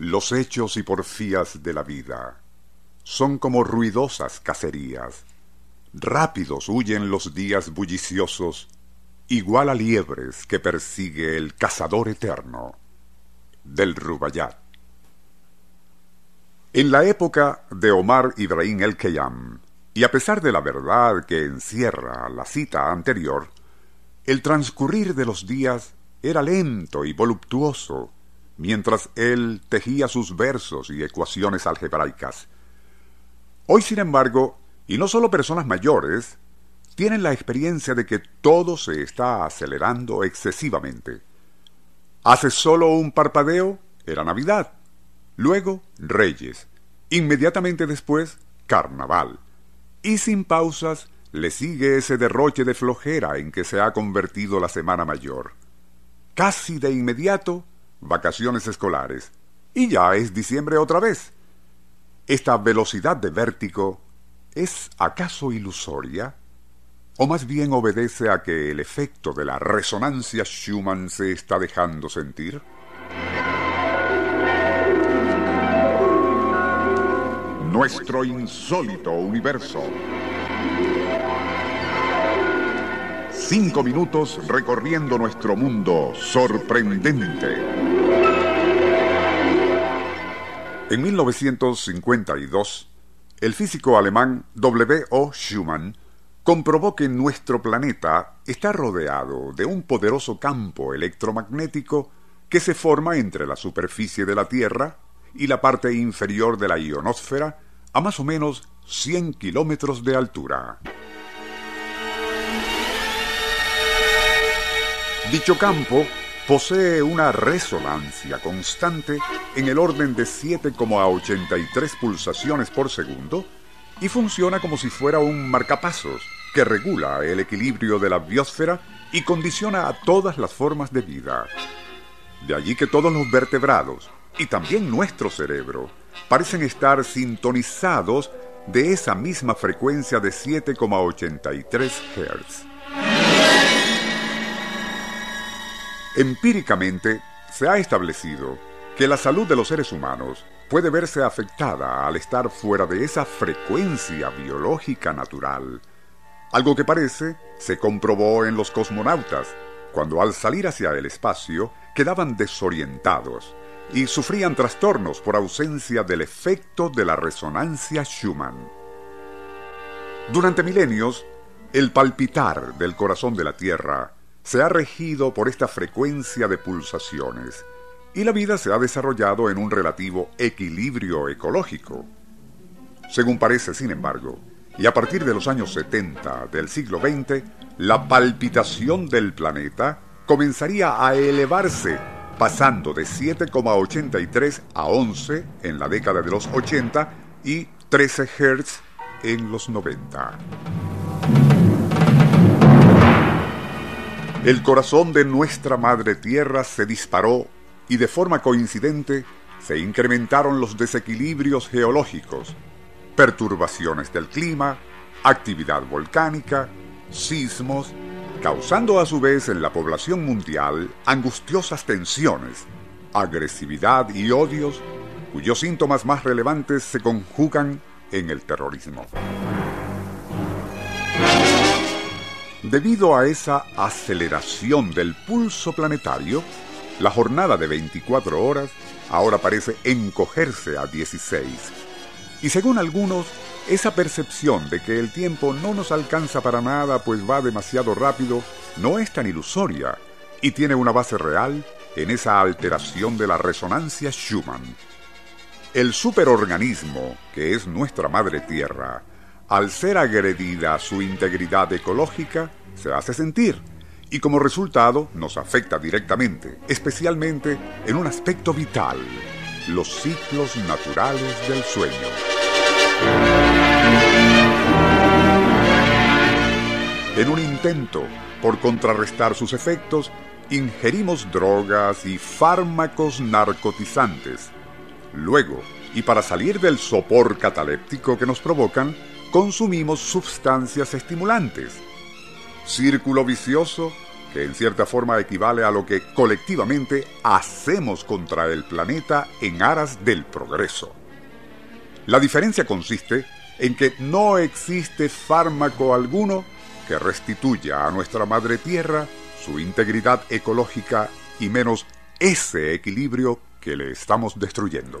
Los hechos y porfías de la vida son como ruidosas cacerías. Rápidos huyen los días bulliciosos, igual a liebres que persigue el cazador eterno. Del Rubayat. En la época de Omar Ibrahim el Khayyam, y a pesar de la verdad que encierra la cita anterior, el transcurrir de los días era lento y voluptuoso, mientras él tejía sus versos y ecuaciones algebraicas. Hoy, sin embargo, y no solo personas mayores, tienen la experiencia de que todo se está acelerando excesivamente. Hace solo un parpadeo era Navidad, luego Reyes, inmediatamente después Carnaval, y sin pausas le sigue ese derroche de flojera en que se ha convertido la Semana Mayor. Casi de inmediato vacaciones escolares, y ya es diciembre otra vez. ¿Esta velocidad de vértigo es acaso ilusoria? ¿O más bien obedece a que el efecto de la resonancia Schumann se está dejando sentir? Nuestro insólito universo. Cinco minutos recorriendo nuestro mundo sorprendente. En 1952, el físico alemán W. O. Schumann comprobó que nuestro planeta está rodeado de un poderoso campo electromagnético que se forma entre la superficie de la Tierra y la parte inferior de la ionosfera a más o menos 100 kilómetros de altura. Dicho campo posee una resonancia constante en el orden de 7,83 pulsaciones por segundo y funciona como si fuera un marcapasos que regula el equilibrio de la biosfera y condiciona a todas las formas de vida. De allí que todos los vertebrados, y también nuestro cerebro, parecen estar sintonizados de esa misma frecuencia de 7,83 Hz. Empíricamente, se ha establecido que la salud de los seres humanos puede verse afectada al estar fuera de esa frecuencia biológica natural, algo que parece se comprobó en los cosmonautas, cuando al salir hacia el espacio quedaban desorientados y sufrían trastornos por ausencia del efecto de la resonancia Schumann. Durante milenios, el palpitar del corazón de la Tierra se ha regido por esta frecuencia de pulsaciones y la vida se ha desarrollado en un relativo equilibrio ecológico. Según parece, sin embargo, y a partir de los años 70 del siglo XX, la palpitación del planeta comenzaría a elevarse, pasando de 7,83 a 11 en la década de los 80 y 13 Hz en los 90. El corazón de nuestra madre tierra se disparó y de forma coincidente se incrementaron los desequilibrios geológicos, perturbaciones del clima, actividad volcánica, sismos, causando a su vez en la población mundial angustiosas tensiones, agresividad y odios, cuyos síntomas más relevantes se conjugan en el terrorismo. Debido a esa aceleración del pulso planetario, la jornada de 24 horas ahora parece encogerse a 16. Y según algunos, esa percepción de que el tiempo no nos alcanza para nada pues va demasiado rápido no es tan ilusoria y tiene una base real en esa alteración de la resonancia Schumann. El superorganismo, que es nuestra madre tierra, al ser agredida su integridad ecológica, se hace sentir y como resultado nos afecta directamente, especialmente en un aspecto vital, los ciclos naturales del sueño. En un intento por contrarrestar sus efectos, ingerimos drogas y fármacos narcotizantes. Luego, y para salir del sopor cataléptico que nos provocan, consumimos sustancias estimulantes. Círculo vicioso que en cierta forma equivale a lo que colectivamente hacemos contra el planeta en aras del progreso. La diferencia consiste en que no existe fármaco alguno que restituya a nuestra madre tierra su integridad ecológica y menos ese equilibrio que le estamos destruyendo.